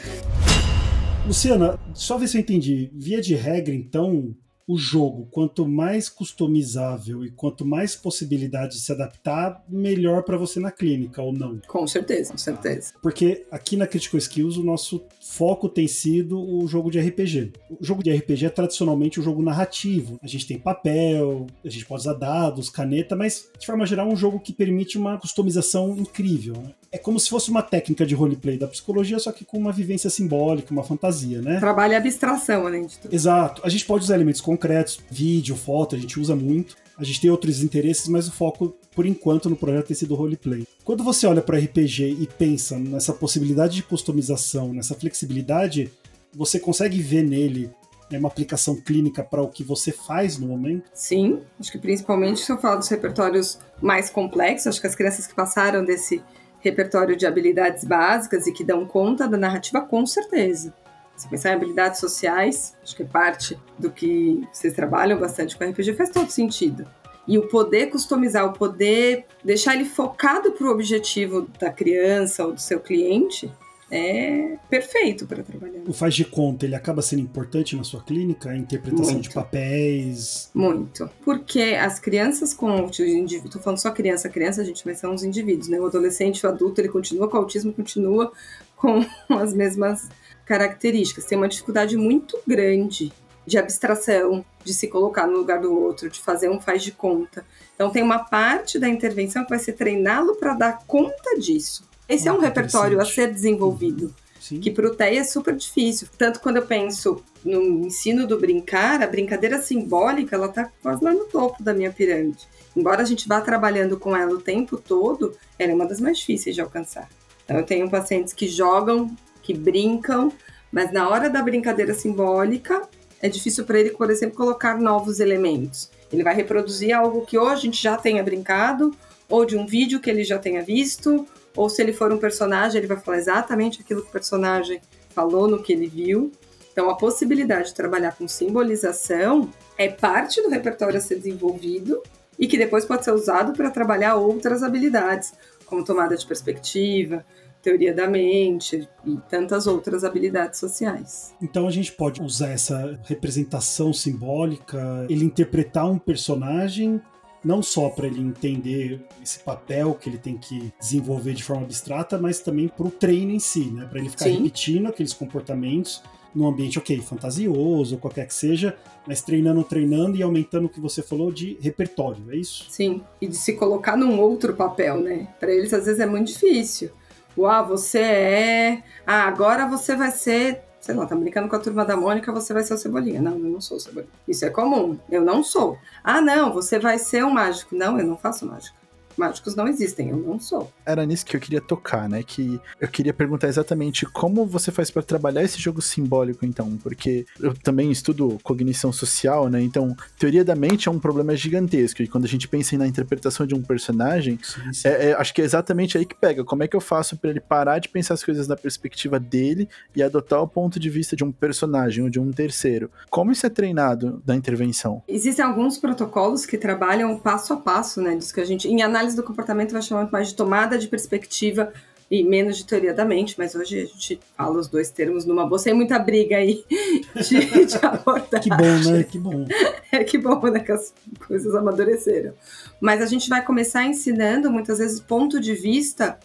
Speaker 1: *laughs* Luciana, só ver se eu entendi. Via de regra, então, o jogo, quanto mais customizável e quanto mais possibilidade de se adaptar, melhor para você na clínica, ou não?
Speaker 4: Com certeza, com certeza.
Speaker 1: Porque aqui na Critical Skills o nosso foco tem sido o jogo de RPG. O jogo de RPG é tradicionalmente um jogo narrativo. A gente tem papel, a gente pode usar dados, caneta, mas de forma geral é um jogo que permite uma customização incrível. Né? É como se fosse uma técnica de roleplay da psicologia, só que com uma vivência simbólica, uma fantasia, né?
Speaker 4: Trabalha abstração, além de tudo.
Speaker 1: Exato. A gente pode usar elementos concretos, vídeo, foto, a gente usa muito. A gente tem outros interesses, mas o foco, por enquanto, no projeto tem sido roleplay. Quando você olha para RPG e pensa nessa possibilidade de customização, nessa flexibilidade, você consegue ver nele né, uma aplicação clínica para o que você faz no momento?
Speaker 4: Sim, acho que principalmente se eu falar dos repertórios mais complexos, acho que as crianças que passaram desse repertório de habilidades básicas e que dão conta da narrativa, com certeza. Se pensar em habilidades sociais, acho que é parte do que vocês trabalham bastante com RPG, faz todo sentido. E o poder customizar, o poder deixar ele focado para o objetivo da criança ou do seu cliente, é perfeito para trabalhar.
Speaker 1: O faz de conta, ele acaba sendo importante na sua clínica? A interpretação Muito. de papéis?
Speaker 4: Muito. Porque as crianças com autismo, estou falando só criança, criança, gente, mas são os indivíduos, né? O adolescente, o adulto, ele continua com autismo, continua com *laughs* as mesmas características. Tem uma dificuldade muito grande de abstração, de se colocar no lugar do outro, de fazer um faz de conta. Então tem uma parte da intervenção que vai ser treiná-lo para dar conta disso. Esse é um repertório a ser desenvolvido. Sim. Que para o TEI é super difícil. Tanto quando eu penso no ensino do brincar, a brincadeira simbólica, ela está quase lá no topo da minha pirâmide. Embora a gente vá trabalhando com ela o tempo todo, ela é uma das mais difíceis de alcançar. Então eu tenho pacientes que jogam que brincam, mas na hora da brincadeira simbólica, é difícil para ele, por exemplo, colocar novos elementos. Ele vai reproduzir algo que ou a gente já tenha brincado, ou de um vídeo que ele já tenha visto, ou se ele for um personagem, ele vai falar exatamente aquilo que o personagem falou no que ele viu. Então, a possibilidade de trabalhar com simbolização é parte do repertório a ser desenvolvido e que depois pode ser usado para trabalhar outras habilidades, como tomada de perspectiva, teoria da mente e tantas outras habilidades sociais.
Speaker 1: Então a gente pode usar essa representação simbólica, ele interpretar um personagem não só para ele entender esse papel que ele tem que desenvolver de forma abstrata, mas também para o treino em si, né? Para ele ficar Sim. repetindo aqueles comportamentos num ambiente, ok, fantasioso, qualquer que seja, mas treinando, treinando e aumentando o que você falou de repertório, é isso?
Speaker 4: Sim, e de se colocar num outro papel, né? Para eles às vezes é muito difícil. Uau, você é. Ah, agora você vai ser. Sei lá, tá brincando com a turma da Mônica, você vai ser o Cebolinha. Não, eu não sou o Cebolinha. Isso é comum. Eu não sou. Ah, não, você vai ser um mágico. Não, eu não faço mágica mágicos não existem, eu não sou.
Speaker 3: Era nisso que eu queria tocar, né? Que eu queria perguntar exatamente como você faz para trabalhar esse jogo simbólico, então, porque eu também estudo cognição social, né? Então, teoria da mente é um problema gigantesco e quando a gente pensa na interpretação de um personagem, sim, sim. É, é, acho que é exatamente aí que pega. Como é que eu faço para ele parar de pensar as coisas da perspectiva dele e adotar o ponto de vista de um personagem ou de um terceiro? Como isso é treinado da intervenção?
Speaker 4: Existem alguns protocolos que trabalham passo a passo, né? Diz que a gente, em análise análise do comportamento vai chamar mais de tomada de perspectiva e menos de teoria da mente, mas hoje a gente fala os dois termos numa boa, sem muita briga aí *laughs* de, de abordagem.
Speaker 1: Que bom, né? Que bom. *laughs*
Speaker 4: É que bom, né? Que as coisas amadureceram. Mas a gente vai começar ensinando, muitas vezes, ponto de vista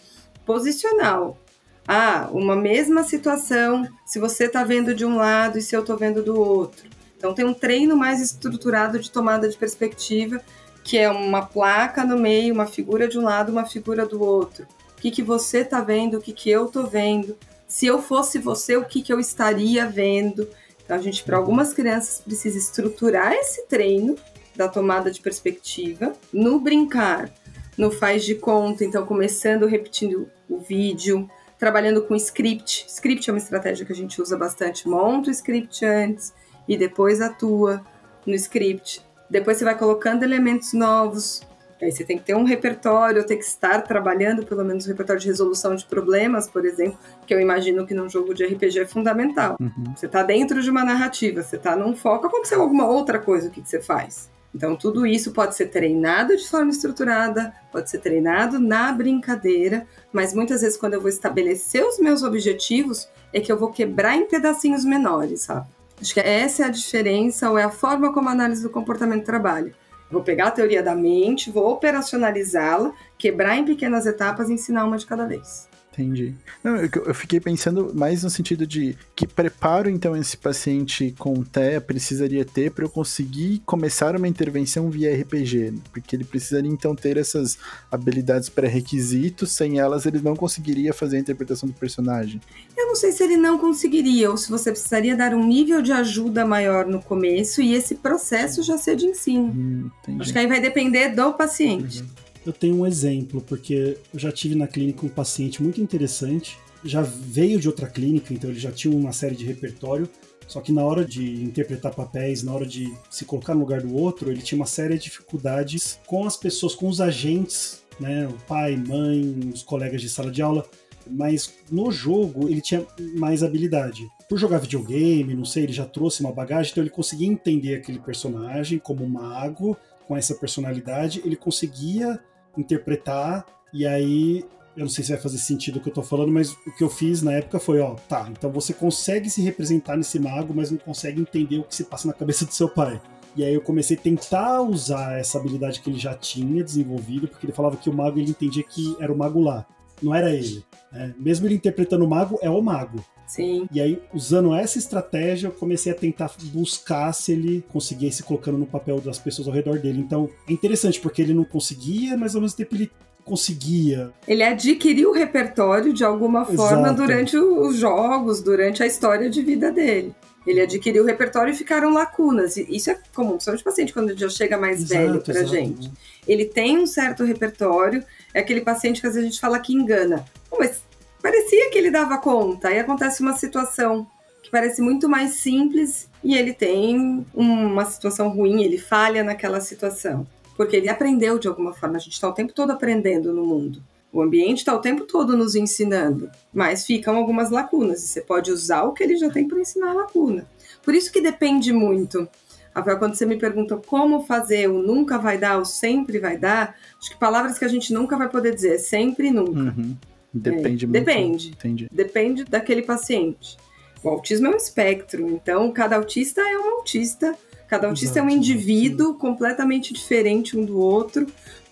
Speaker 4: posicional. Ah, uma mesma situação, se você está vendo de um lado e se eu estou vendo do outro. Então tem um treino mais estruturado de tomada de perspectiva que é uma placa no meio, uma figura de um lado, uma figura do outro. O que, que você está vendo, o que, que eu estou vendo. Se eu fosse você, o que, que eu estaria vendo. Então, a gente, para algumas crianças, precisa estruturar esse treino da tomada de perspectiva. No brincar, no faz de conta, então começando repetindo o vídeo, trabalhando com script. Script é uma estratégia que a gente usa bastante. Monta o script antes e depois atua no script. Depois você vai colocando elementos novos. Aí você tem que ter um repertório, tem que estar trabalhando pelo menos um repertório de resolução de problemas, por exemplo, que eu imagino que num jogo de RPG é fundamental. Uhum. Você está dentro de uma narrativa, você está num foco, aconteceu alguma outra coisa, o que, que você faz? Então, tudo isso pode ser treinado de forma estruturada, pode ser treinado na brincadeira, mas muitas vezes, quando eu vou estabelecer os meus objetivos, é que eu vou quebrar em pedacinhos menores, sabe? Acho que essa é a diferença, ou é a forma como a análise do comportamento trabalha. Vou pegar a teoria da mente, vou operacionalizá-la, quebrar em pequenas etapas e ensinar uma de cada vez.
Speaker 3: Entendi. Não, eu, eu, fiquei pensando mais no sentido de que preparo então esse paciente com TEA precisaria ter para eu conseguir começar uma intervenção via RPG, porque ele precisaria então ter essas habilidades pré-requisitos, sem elas ele não conseguiria fazer a interpretação do personagem.
Speaker 4: Eu não sei se ele não conseguiria ou se você precisaria dar um nível de ajuda maior no começo e esse processo já ser de ensino. Hum, Acho que aí vai depender do paciente. Uhum.
Speaker 1: Eu tenho um exemplo, porque eu já tive na clínica um paciente muito interessante, já veio de outra clínica, então ele já tinha uma série de repertório, só que na hora de interpretar papéis, na hora de se colocar no lugar do outro, ele tinha uma série de dificuldades com as pessoas, com os agentes, né, o pai, mãe, os colegas de sala de aula, mas no jogo ele tinha mais habilidade. Por jogar videogame, não sei, ele já trouxe uma bagagem, então ele conseguia entender aquele personagem como mago, com essa personalidade, ele conseguia interpretar, e aí eu não sei se vai fazer sentido o que eu tô falando, mas o que eu fiz na época foi, ó, tá, então você consegue se representar nesse mago, mas não consegue entender o que se passa na cabeça do seu pai. E aí eu comecei a tentar usar essa habilidade que ele já tinha desenvolvido, porque ele falava que o mago ele entendia que era o mago lá, não era ele. Né? Mesmo ele interpretando o mago, é o mago.
Speaker 4: Sim.
Speaker 1: E aí, usando essa estratégia, eu comecei a tentar buscar se ele conseguia se colocando no papel das pessoas ao redor dele. Então, é interessante, porque ele não conseguia, mas ao mesmo tempo ele conseguia.
Speaker 4: Ele adquiriu o repertório de alguma forma Exato. durante os jogos, durante a história de vida dele. Ele adquiriu o repertório e ficaram lacunas. Isso é comum, principalmente paciente quando já chega mais exato, velho pra exato. gente. Ele tem um certo repertório, é aquele paciente que às vezes a gente fala que engana. mas parecia que ele dava conta. Aí acontece uma situação que parece muito mais simples e ele tem uma situação ruim, ele falha naquela situação. Porque ele aprendeu de alguma forma. A gente está o tempo todo aprendendo no mundo. O ambiente está o tempo todo nos ensinando, mas ficam algumas lacunas. E você pode usar o que ele já tem para ensinar a lacuna. Por isso que depende muito. Rafael, quando você me pergunta como fazer o nunca vai dar, o sempre vai dar, acho que palavras que a gente nunca vai poder dizer, sempre e nunca.
Speaker 3: Uhum. Depende
Speaker 4: é,
Speaker 3: muito.
Speaker 4: Depende. Entendi. Depende daquele paciente. O autismo é um espectro, então cada autista é um autista, cada autista Exato, é um indivíduo completamente diferente um do outro.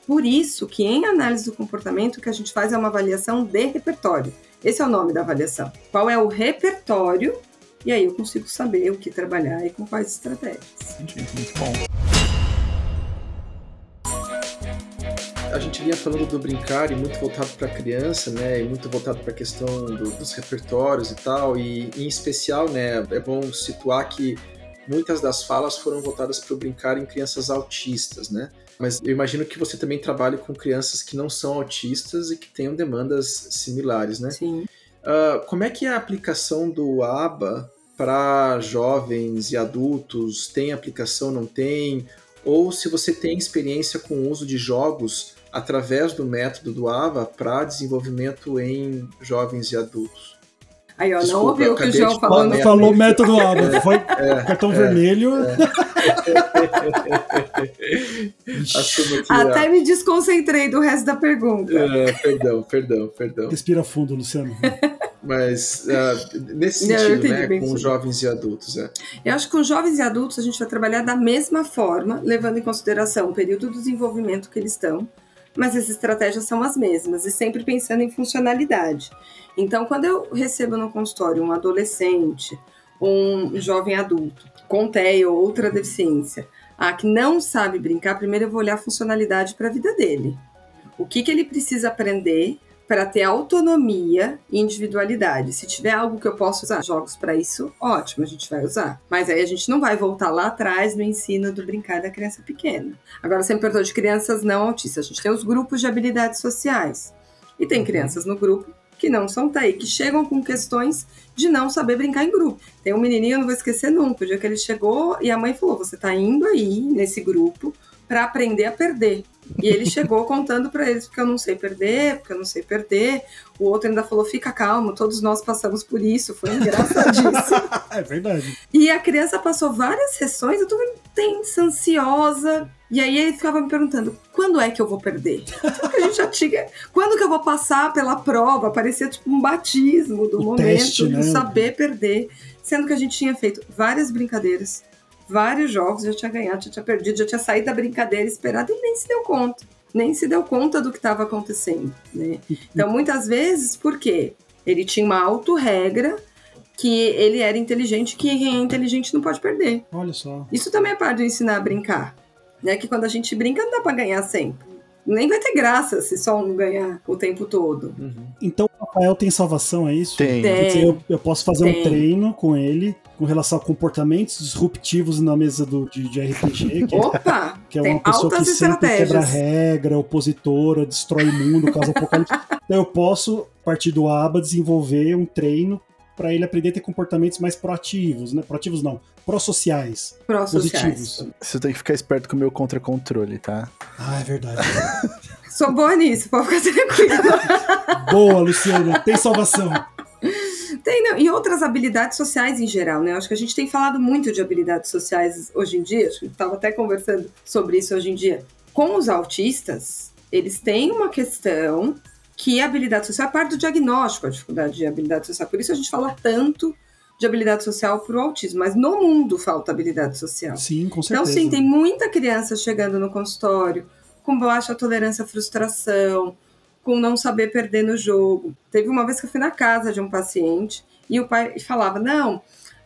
Speaker 4: Por isso que em análise do comportamento o que a gente faz é uma avaliação de repertório. Esse é o nome da avaliação. Qual é o repertório? E aí eu consigo saber o que trabalhar e com quais estratégias.
Speaker 3: Entendi, muito bom.
Speaker 2: A gente vinha falando do brincar e muito voltado para a criança, né? E muito voltado para a questão do, dos repertórios e tal. E em especial, né? É bom situar que muitas das falas foram voltadas para o brincar em crianças autistas, né? Mas eu imagino que você também trabalhe com crianças que não são autistas e que tenham demandas similares, né?
Speaker 4: Sim.
Speaker 2: Uh, como é que é a aplicação do ABA para jovens e adultos? Tem aplicação, não tem? Ou se você tem experiência com o uso de jogos através do método do AVA para desenvolvimento em jovens e adultos.
Speaker 4: Aí, ó, Desculpa, não ouviu o que o João falou.
Speaker 1: Não falou *laughs* método AVA, é, foi é, cartão é, vermelho. *laughs* É.
Speaker 4: Até me desconcentrei do resto da pergunta.
Speaker 2: É, perdão, perdão, perdão.
Speaker 1: Respira fundo, Luciano.
Speaker 2: Mas uh, nesse sentido, né, com jovens e adultos. É.
Speaker 4: Eu acho que com jovens e adultos a gente vai trabalhar da mesma forma, levando em consideração o período do desenvolvimento que eles estão, mas as estratégias são as mesmas e sempre pensando em funcionalidade. Então, quando eu recebo no consultório um adolescente, um jovem adulto com TEA ou outra deficiência, ah, que não sabe brincar, primeiro eu vou olhar a funcionalidade para a vida dele. O que, que ele precisa aprender para ter autonomia e individualidade. Se tiver algo que eu possa usar jogos para isso, ótimo, a gente vai usar. Mas aí a gente não vai voltar lá atrás no ensino do brincar da criança pequena. Agora, você me perguntou de crianças não autistas. A gente tem os grupos de habilidades sociais. E tem crianças no grupo que não são TEI, que chegam com questões de não saber brincar em grupo. Tem um menininho, eu não vou esquecer nunca, o dia que ele chegou e a mãe falou: Você tá indo aí nesse grupo para aprender a perder. E ele chegou contando para eles, porque eu não sei perder, porque eu não sei perder. O outro ainda falou: fica calmo, todos nós passamos por isso. Foi engraçadíssimo. *laughs*
Speaker 1: é verdade.
Speaker 4: E a criança passou várias sessões, eu tô tensa, ansiosa. E aí ele ficava me perguntando: quando é que eu vou perder? Porque a gente já tinha. Quando que eu vou passar pela prova? Parecia tipo um batismo do
Speaker 1: O
Speaker 4: momento
Speaker 1: teste,
Speaker 4: de
Speaker 1: né?
Speaker 4: saber perder. Sendo que a gente tinha feito várias brincadeiras, vários jogos, já tinha ganhado, já tinha perdido, já tinha saído da brincadeira esperada e nem se deu conta. Nem se deu conta do que estava acontecendo. Né? Então, muitas vezes, por quê? Ele tinha uma autorregra que ele era inteligente, que quem é inteligente não pode perder.
Speaker 1: Olha só.
Speaker 4: Isso também é parte do ensinar a brincar. Né? Que quando a gente brinca, não dá pra ganhar sempre. Nem vai ter graça se só um ganhar o tempo todo.
Speaker 1: Então o Rafael tem salvação, é isso?
Speaker 3: Tem.
Speaker 1: Quer dizer,
Speaker 4: Tem.
Speaker 1: eu, eu posso fazer um
Speaker 4: Tem.
Speaker 1: treino com ele com relação a comportamentos disruptivos na mesa do, de, de RPG, que, é- *laughs*
Speaker 4: Opa!
Speaker 1: que é
Speaker 4: tem
Speaker 1: uma pessoa que sempre quebra regra, opositora, destrói o mundo, causa apocalipse. *laughs* Então eu posso, a partir do ABA, desenvolver um treino para ele aprender a ter comportamentos mais proativos, né? Proativos não, pró-sociais,
Speaker 4: Pró-sociais.
Speaker 1: positivos.
Speaker 3: Você tem que ficar esperto com o meu contra-controle, tá?
Speaker 1: Ah, é verdade. *laughs*
Speaker 4: Sou boa nisso, pode ficar tranquilo. *laughs*
Speaker 1: Boa, Luciana, tem salvação.
Speaker 4: Tem, não, e outras habilidades sociais em geral, né? Acho que a gente tem falado muito de habilidades sociais hoje em dia, acho que estava até conversando sobre isso hoje em dia. Com os autistas, eles têm uma questão que a habilidade social é parte do diagnóstico, a dificuldade de habilidade social. Por isso a gente fala tanto de habilidade social para o autismo, mas no mundo falta habilidade social.
Speaker 1: Sim, com
Speaker 4: Então,
Speaker 1: certeza.
Speaker 4: sim, tem muita criança chegando no consultório com baixa tolerância à frustração, com não saber perder no jogo. Teve uma vez que eu fui na casa de um paciente e o pai falava: Não,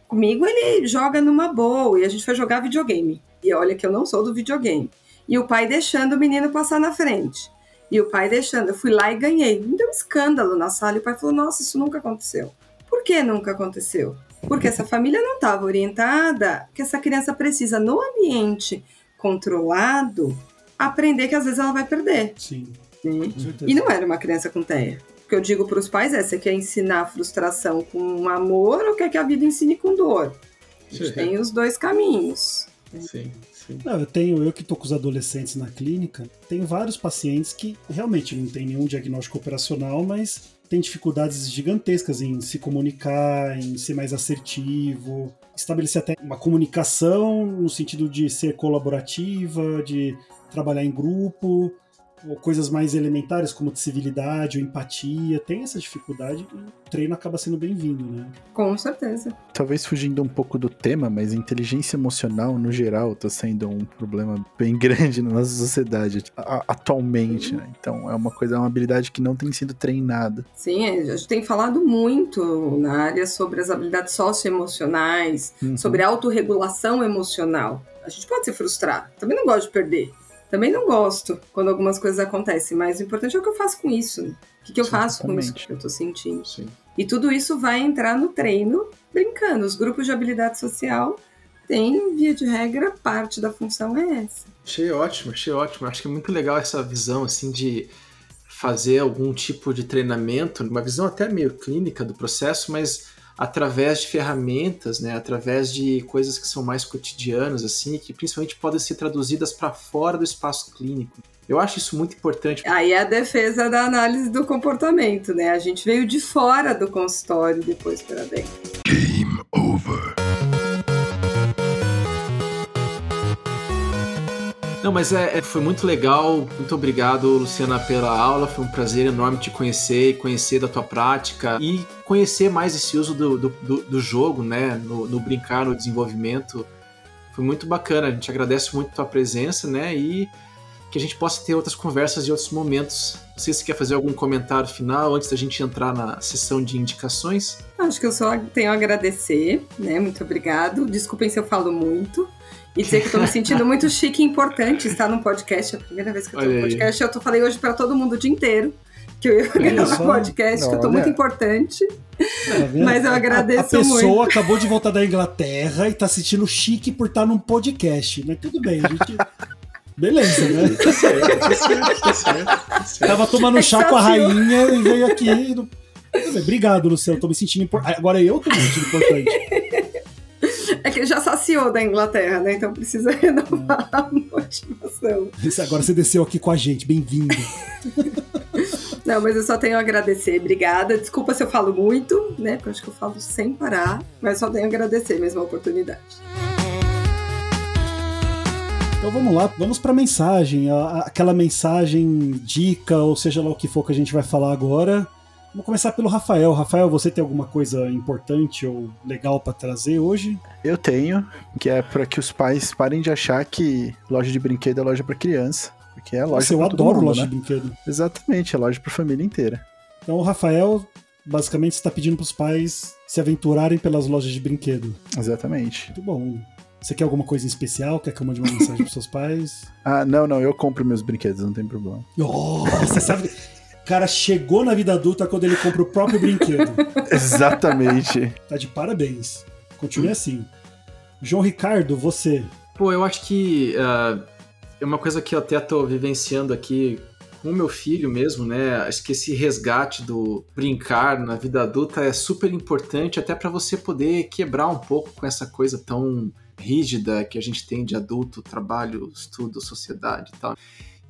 Speaker 4: comigo ele joga numa boa. E a gente foi jogar videogame. E olha que eu não sou do videogame. E o pai deixando o menino passar na frente. E o pai deixando. Eu fui lá e ganhei. Me deu um escândalo na sala. E o pai falou: Nossa, isso nunca aconteceu. Por que nunca aconteceu? Porque essa família não estava orientada que essa criança precisa, no ambiente controlado, aprender que às vezes ela vai perder.
Speaker 1: Sim,
Speaker 4: né? E não era uma criança com TEA. O que eu digo para os pais é: você quer ensinar a frustração com amor ou quer que a vida ensine com dor? A gente
Speaker 2: Sim.
Speaker 4: tem os dois caminhos.
Speaker 2: Sim, sim.
Speaker 1: Não, eu tenho, eu que tô com os adolescentes na clínica, tenho vários pacientes que realmente não tem nenhum diagnóstico operacional, mas tem dificuldades gigantescas em se comunicar, em ser mais assertivo, estabelecer até uma comunicação no sentido de ser colaborativa, de trabalhar em grupo, ou coisas mais elementares como de civilidade ou empatia. Tem essa dificuldade e o treino acaba sendo bem-vindo, né?
Speaker 4: Com certeza.
Speaker 3: Talvez fugindo um pouco do tema, mas inteligência emocional, no geral, tá sendo um problema bem *laughs* grande na nossa sociedade atualmente, né? Então é uma coisa, é uma habilidade que não tem sido treinada.
Speaker 4: Sim, a gente tem falado muito na área sobre as habilidades socioemocionais,
Speaker 3: Uhum.
Speaker 4: sobre a autorregulação emocional. A gente pode se frustrar. Também não gosto de perder. Também não gosto quando algumas coisas acontecem, mas o importante é o que eu faço com isso. O que, que eu faço com isso que eu tô sentindo.
Speaker 2: sim.
Speaker 4: E tudo isso vai entrar no treino brincando. Os grupos de habilidade social têm, via de regra, parte da função é essa.
Speaker 2: Achei ótimo, achei ótimo. Acho que é muito legal essa visão, assim, de fazer algum tipo de treinamento, uma visão até meio clínica do processo, mas através de ferramentas, né, através de coisas que são mais cotidianas, assim, que principalmente podem ser traduzidas para fora do espaço clínico. Eu acho isso muito importante.
Speaker 4: Aí é a defesa da análise do comportamento, né? A gente veio de fora do consultório depois para dentro.
Speaker 2: Não, mas é, é- foi muito legal. Muito obrigado, Luciana, pela aula. Foi um prazer enorme te conhecer e conhecer da tua prática e conhecer mais esse uso do, do, do- do jogo, né? No, no brincar, no desenvolvimento. Foi muito bacana. A gente agradece muito a tua presença, né? E que a gente possa ter outras conversas em outros momentos. Não sei se você quer fazer algum comentário final antes da gente entrar na sessão de indicações.
Speaker 4: Acho que eu só tenho a agradecer, né? Muito obrigado. Desculpem se eu falo muito. E dizer que estou me sentindo muito *laughs* chique e importante estar num podcast. É a primeira vez que eu estou
Speaker 2: Olha
Speaker 4: no
Speaker 2: aí.
Speaker 4: podcast. Eu tô, falei hoje para todo mundo o dia inteiro. que eu ia gravar o podcast, que eu tô muito importante. Tá mas eu agradeço
Speaker 1: muito. A, a pessoa
Speaker 4: muito.
Speaker 1: acabou de voltar da Inglaterra e tá sentindo chique por estar num podcast. Mas tudo bem, a gente. *laughs* Beleza, né? Tá certo, tá certo, tá certo. Tava tomando é chá com a rainha e veio aqui. No... Obrigado, Luciano. Tô me sentindo importante. Agora eu tô me sentindo importante.
Speaker 4: É que já saciou da Inglaterra, né? Então precisa *laughs* renovar a motivação.
Speaker 1: Agora você desceu aqui com a gente. Bem-vindo.
Speaker 4: Não, mas eu só tenho a agradecer. Obrigada. Desculpa se eu falo muito, né? Porque eu acho que eu falo sem parar. Mas só tenho a agradecer mesmo a oportunidade.
Speaker 1: Então vamos lá, vamos para a mensagem, aquela mensagem, dica, ou seja lá o que for que a gente vai falar agora. Vamos começar pelo Rafael. Rafael, você tem alguma coisa importante ou legal para trazer hoje?
Speaker 3: Eu tenho, que é para que os pais parem de achar que loja de brinquedo é loja para criança. Porque é loja Nossa,
Speaker 1: eu adoro
Speaker 3: mundo,
Speaker 1: loja
Speaker 3: né?
Speaker 1: de brinquedo.
Speaker 3: Exatamente, é loja para família inteira.
Speaker 1: Então o Rafael basicamente está pedindo para os pais se aventurarem pelas lojas de brinquedo.
Speaker 3: Exatamente.
Speaker 1: Muito bom. Você quer alguma coisa em especial? Quer que eu mande uma mensagem pros seus pais? *laughs*
Speaker 3: Ah, não, não, eu compro meus brinquedos, não tem problema.
Speaker 1: Oh, você sabe. O cara chegou na vida adulta quando ele compra o próprio brinquedo. *laughs*
Speaker 3: Exatamente.
Speaker 1: Tá de parabéns. Continue assim. João Ricardo, você.
Speaker 2: Pô, eu acho que uh, é uma coisa que eu até tô vivenciando aqui com o meu filho mesmo, né? Acho que esse resgate do brincar na vida adulta é super importante até para você poder quebrar um pouco com essa coisa tão rígida que a gente tem de adulto, trabalho, estudo, sociedade e tal.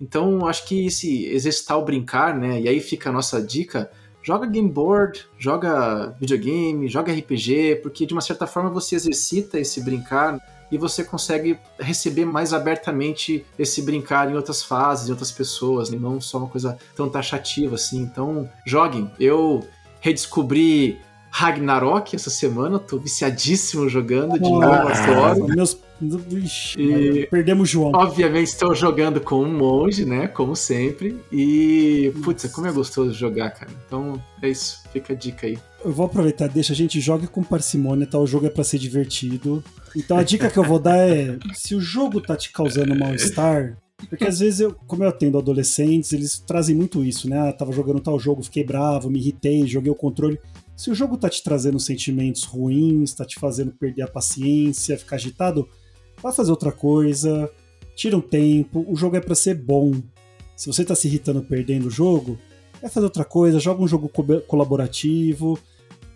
Speaker 2: Então, acho que esse exercitar o brincar, né? E aí fica a nossa dica, joga game board, joga videogame, joga RPG, porque de uma certa forma você exercita esse brincar e você consegue receber mais abertamente esse brincar em outras fases, em outras pessoas, né? não só uma coisa tão taxativa assim. Então, joguem. Eu redescobri Ragnarok essa semana, tô viciadíssimo jogando de novo, adoro.
Speaker 1: Meus... Ixi, e, perdemos o João.
Speaker 2: Obviamente estou jogando com um monge, né? Como sempre. E, putz, como é gostoso jogar, cara. Então é isso, fica a dica aí.
Speaker 1: Eu vou aproveitar, deixa a gente joga com parcimônia, tá? O jogo é para ser divertido. Então a dica que eu vou dar é: se o jogo tá te causando mal-estar, porque às vezes eu, como eu atendo adolescentes, eles trazem muito isso, né? Ah, tava jogando tal jogo, fiquei bravo, me irritei, joguei o controle. Se o jogo tá te trazendo sentimentos ruins, tá te fazendo perder a paciência, ficar agitado, vá fazer outra coisa, tira um tempo, o jogo é para ser bom. Se você tá se irritando perdendo o jogo, vai fazer outra coisa, joga um jogo co colaborativo,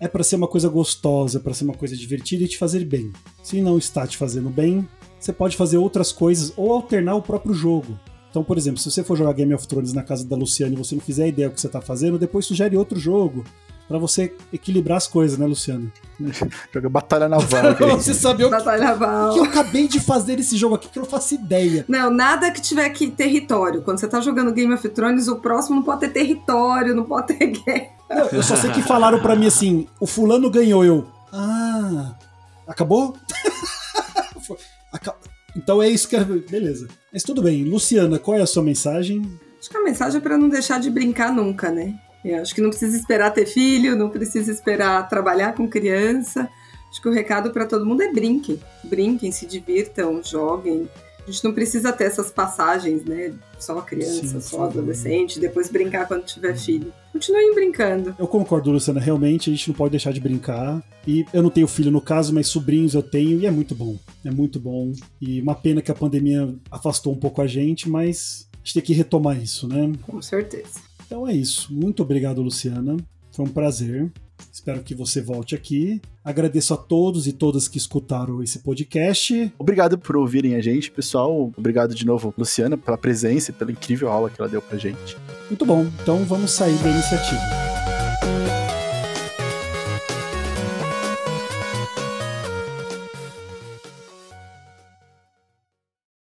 Speaker 1: é para ser uma coisa gostosa, para ser uma coisa divertida e te fazer bem. Se não está te fazendo bem, você pode fazer outras coisas ou alternar o próprio jogo. Então, por exemplo, se você for jogar Game of Thrones na casa da Luciana e você não fizer ideia do que você está fazendo, depois sugere outro jogo para você equilibrar as coisas, né, Luciano? *laughs*
Speaker 3: Joga Batalha Naval. *laughs*
Speaker 1: você sabia o que,
Speaker 4: Batalha Naval.
Speaker 1: o que eu acabei de fazer nesse jogo aqui que eu não faço ideia.
Speaker 4: Não, nada que tiver aqui território. Quando você tá jogando Game of Thrones, o próximo não pode ter território, não pode ter *laughs* guerra.
Speaker 1: Não, eu só sei que falaram para mim assim: o fulano ganhou, eu. Ah, acabou? então é isso que. Beleza. Mas tudo bem. Luciana, qual é a sua mensagem?
Speaker 4: Acho que a mensagem é pra não deixar de brincar nunca, né? Eu acho que não precisa esperar ter filho, não precisa esperar trabalhar com criança. Acho que o recado para todo mundo é brinquem. Brinquem, se divirtam, joguem. A gente não precisa ter essas passagens, né? Só criança, sim, só sim. adolescente, depois brincar quando tiver filho. Continuem brincando.
Speaker 1: Eu concordo, Luciana. Realmente a gente não pode deixar de brincar. E eu não tenho filho no caso, mas sobrinhos eu tenho e é muito bom. É muito bom. E uma pena que a pandemia afastou um pouco a gente, mas a gente tem que retomar isso, né?
Speaker 4: Com certeza.
Speaker 1: Então é isso. Muito obrigado, Luciana. Foi um prazer. Espero que você volte aqui. Agradeço a todos e todas que escutaram esse podcast.
Speaker 3: Obrigado por ouvirem a gente, pessoal. Obrigado de novo, Luciana, pela presença e pela incrível aula que ela deu pra gente.
Speaker 1: Muito bom. Então vamos sair da iniciativa.